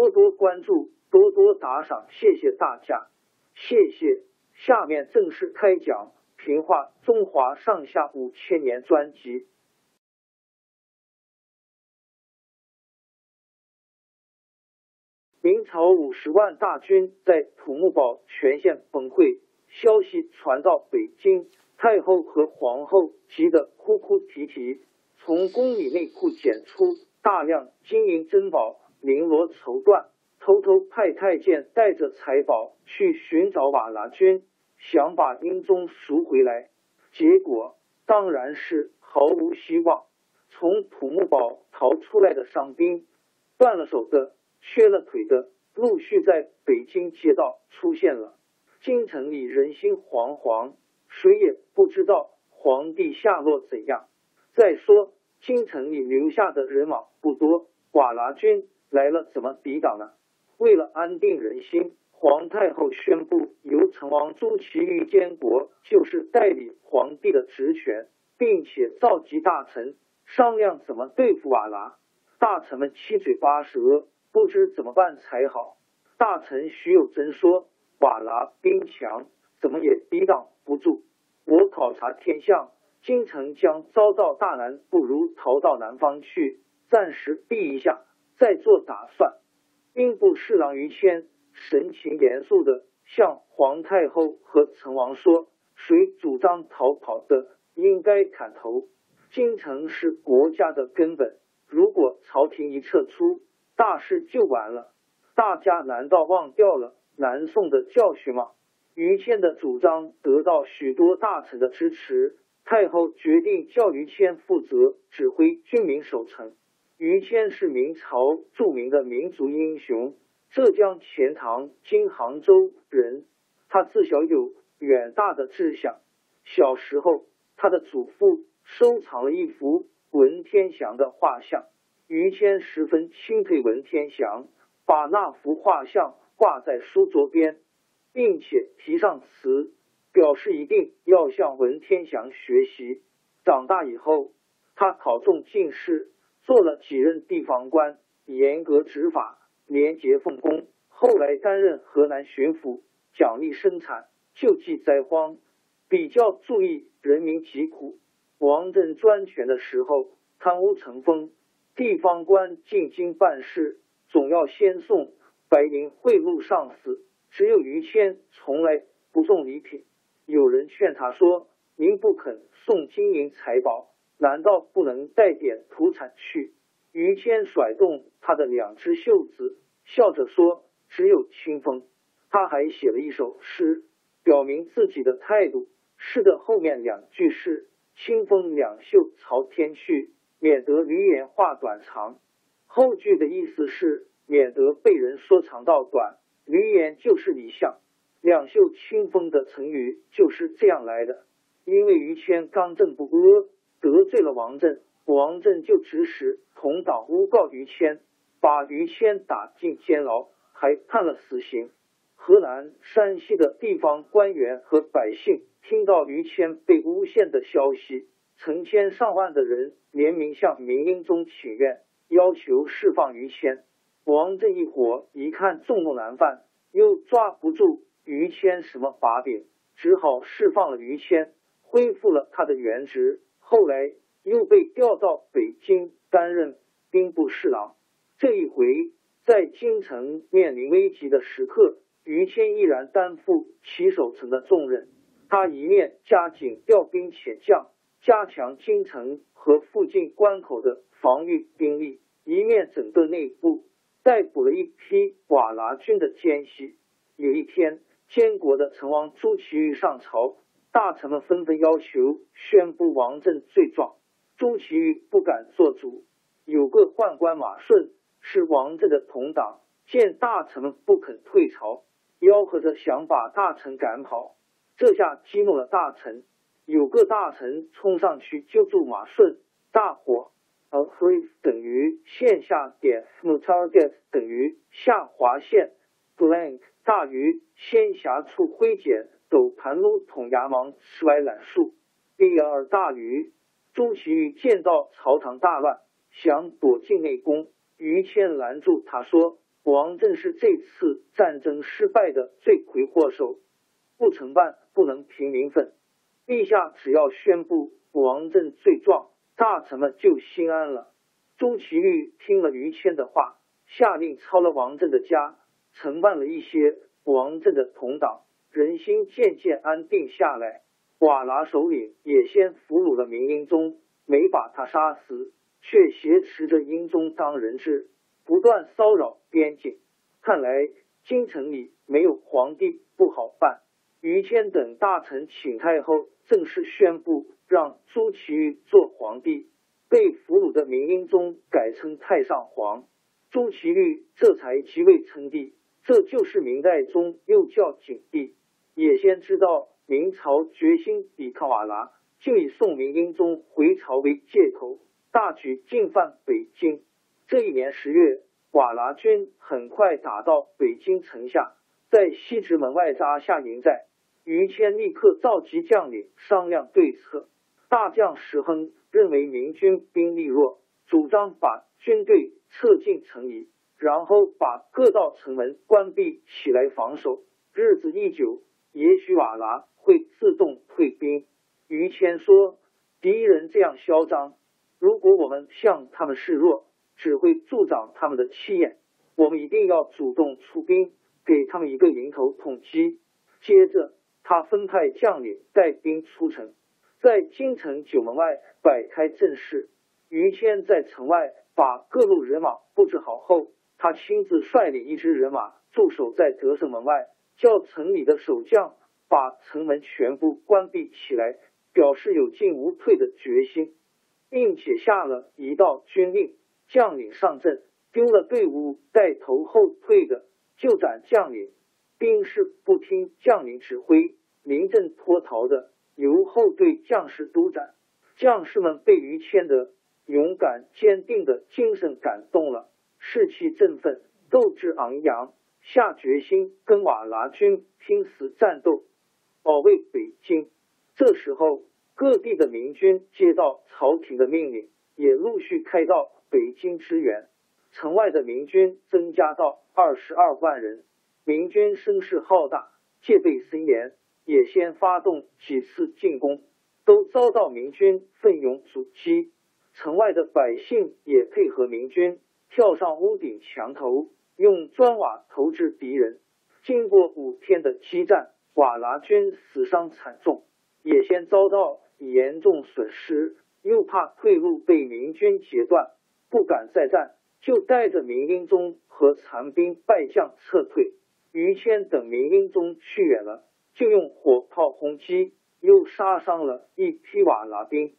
多多关注，多多打赏，谢谢大家，谢谢。下面正式开讲《评话中华上下五千年》专辑。明朝五十万大军在土木堡全线崩溃，消息传到北京，太后和皇后急得哭哭啼啼，从宫里内库检出大量金银珍宝。绫罗绸缎，偷偷派太监带着财宝去寻找瓦剌军，想把英宗赎回来。结果当然是毫无希望。从土木堡逃出来的伤兵，断了手的、缺了腿的，陆续在北京街道出现了。京城里人心惶惶，谁也不知道皇帝下落怎样。再说，京城里留下的人马不多，瓦剌军。来了，怎么抵挡呢？为了安定人心，皇太后宣布由成王朱祁钰监国，就是代理皇帝的职权，并且召集大臣商量怎么对付瓦剌。大臣们七嘴八舌，不知怎么办才好。大臣徐有贞说：“瓦剌兵强，怎么也抵挡不住。我考察天象，京城将遭到大难，不如逃到南方去，暂时避一下。”在做打算，兵部侍郎于谦神情严肃的向皇太后和成王说：“谁主张逃跑的，应该砍头。京城是国家的根本，如果朝廷一撤出，大事就完了。大家难道忘掉了南宋的教训吗？”于谦的主张得到许多大臣的支持，太后决定叫于谦负责指挥军民守城。于谦是明朝著名的民族英雄，浙江钱塘（今杭州）人。他自小有远大的志向。小时候，他的祖父收藏了一幅文天祥的画像，于谦十分钦佩文天祥，把那幅画像挂在书桌边，并且题上词，表示一定要向文天祥学习。长大以后，他考中进士。做了几任地方官，严格执法，廉洁奉公。后来担任河南巡抚，奖励生产，救济灾荒，比较注意人民疾苦。王振专权的时候，贪污成风，地方官进京办事，总要先送白银贿赂上司。只有于谦从来不送礼品。有人劝他说：“您不肯送金银财宝。”难道不能带点土产去？于谦甩动他的两只袖子，笑着说：“只有清风。”他还写了一首诗，表明自己的态度。诗的后面两句是：“清风两袖朝天去，免得驴言话短长。”后句的意思是免得被人说长道短。驴言就是李相，两袖清风的成语就是这样来的。因为于谦刚正不阿。得罪了王振，王振就指使同党诬告于谦，把于谦打进监牢，还判了死刑。河南、山西的地方官员和百姓听到于谦被诬陷的消息，成千上万的人联名向明英宗请愿，要求释放于谦。王振一伙一看众怒难犯，又抓不住于谦什么把柄，只好释放了于谦，恢复了他的原职。后来又被调到北京担任兵部侍郎。这一回在京城面临危急的时刻。于谦毅然担负起守城的重任，他一面加紧调兵遣将，加强京城和附近关口的防御兵力，一面整顿内部，逮捕了一批瓦剌军的奸细。有一天，监国的成王朱祁钰上朝，大臣们纷纷要求宣布王振罪状，朱祁钰不敢做主。有个宦官马顺是王振的同党，见大臣们不肯退朝。吆喝着想把大臣赶跑，这下激怒了大臣。有个大臣冲上去救助马顺，大火。a f r e e 等于线下点，mutarget 等于下划线，blank 大于仙侠处挥剪斗盘撸捅牙芒吃歪懒树，br 大于朱祁钰见到朝堂大乱，想躲进内宫，于谦拦住他说。王振是这次战争失败的罪魁祸首，不承办不能平民愤。陛下只要宣布王振罪状，大臣们就心安了。朱祁钰听了于谦的话，下令抄了王振的家，承办了一些王振的同党，人心渐渐安定下来。瓦剌首领也先俘虏了明英宗，没把他杀死，却挟持着英宗当人质。不断骚扰边境，看来京城里没有皇帝不好办。于谦等大臣请太后正式宣布让朱祁钰做皇帝，被俘虏的明英宗改称太上皇，朱祁钰这才即位称帝。这就是明代宗，又叫景帝。也先知道明朝决心抵抗瓦剌，就以宋明英宗回朝为借口，大举进犯北京。这一年十月，瓦剌军很快打到北京城下，在西直门外扎下营寨。于谦立刻召集将领商量对策。大将石亨认为明军兵力弱，主张把军队撤进城里，然后把各道城门关闭起来防守。日子一久，也许瓦剌会自动退兵。于谦说：“敌人这样嚣张，如果我们向他们示弱。”只会助长他们的气焰。我们一定要主动出兵，给他们一个迎头痛击。接着，他分派将领带兵出城，在京城九门外摆开阵势。于谦在城外把各路人马布置好后，他亲自率领一支人马驻守在德胜门外，叫城里的守将把城门全部关闭起来，表示有进无退的决心，并且下了一道军令。将领上阵，丢了队伍带头后退的就斩将领；兵士不听将领指挥临阵脱逃的，由后队将士督斩。将士们被于谦的勇敢坚定的精神感动了，士气振奋，斗志昂扬，下决心跟瓦剌军拼死战斗，保卫北京。这时候，各地的明军接到朝廷的命令，也陆续开到。北京支援，城外的明军增加到二十二万人。明军声势浩大，戒备森严，也先发动几次进攻，都遭到明军奋勇阻击。城外的百姓也配合明军，跳上屋顶墙头，用砖瓦投掷敌人。经过五天的激战，瓦剌军死伤惨重，也先遭到严重损失，又怕退路被明军截断。不敢再战，就带着明英宗和残兵败将撤退。于谦等明英宗去远了，就用火炮轰击，又杀伤了一批瓦剌兵。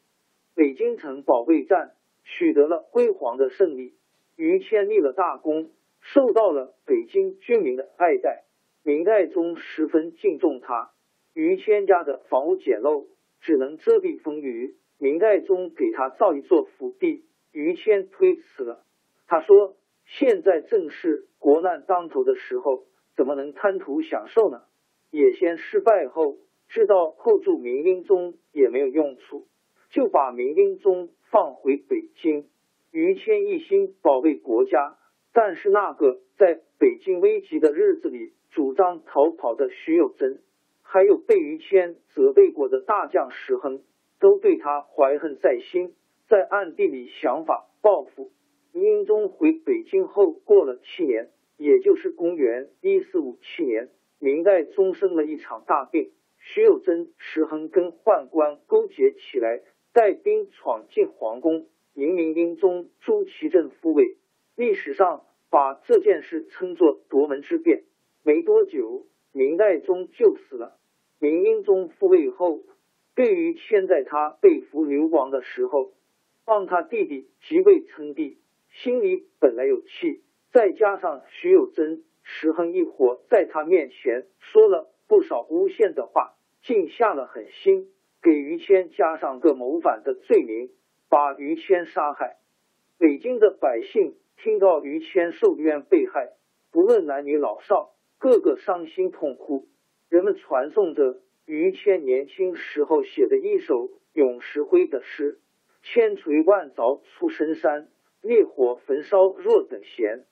北京城保卫战取得了辉煌的胜利，于谦立了大功，受到了北京居民的爱戴。明代宗十分敬重他。于谦家的房屋简陋，只能遮蔽风雨。明代宗给他造一座府邸。于谦推辞了。他说：“现在正是国难当头的时候，怎么能贪图享受呢？野先失败后，知道后住明英宗也没有用处，就把明英宗放回北京。于谦一心保卫国家，但是那个在北京危急的日子里主张逃跑的徐有贞，还有被于谦责备过的大将石亨，都对他怀恨在心，在暗地里想法报复。英宗回北京后，过了七年，也就是公元一四五七年，明代宗生了一场大病，徐有贞、石亨跟宦官勾结起来，带兵闯进皇宫。迎明英宗朱祁镇复位，历史上把这件事称作夺门之变。没多久，明代宗就死了。明英宗复位后，对于谦在他被俘流亡的时候，帮他弟弟即位称帝，心里本来有气，再加上徐有贞、石亨一伙在他面前说了不少诬陷的话，竟下了狠心，给于谦加上个谋反的罪名。把于谦杀害，北京的百姓听到于谦受冤被害，不论男女老少，个个伤心痛哭。人们传颂着于谦年轻时候写的一首咏石灰的诗：“千锤万凿出深山，烈火焚烧若等闲。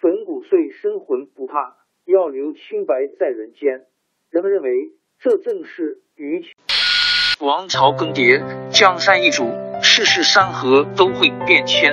粉骨碎身魂不怕，要留清白在人间。”人们认为这正是于谦。王朝更迭，江山易主。世事山河都会变迁，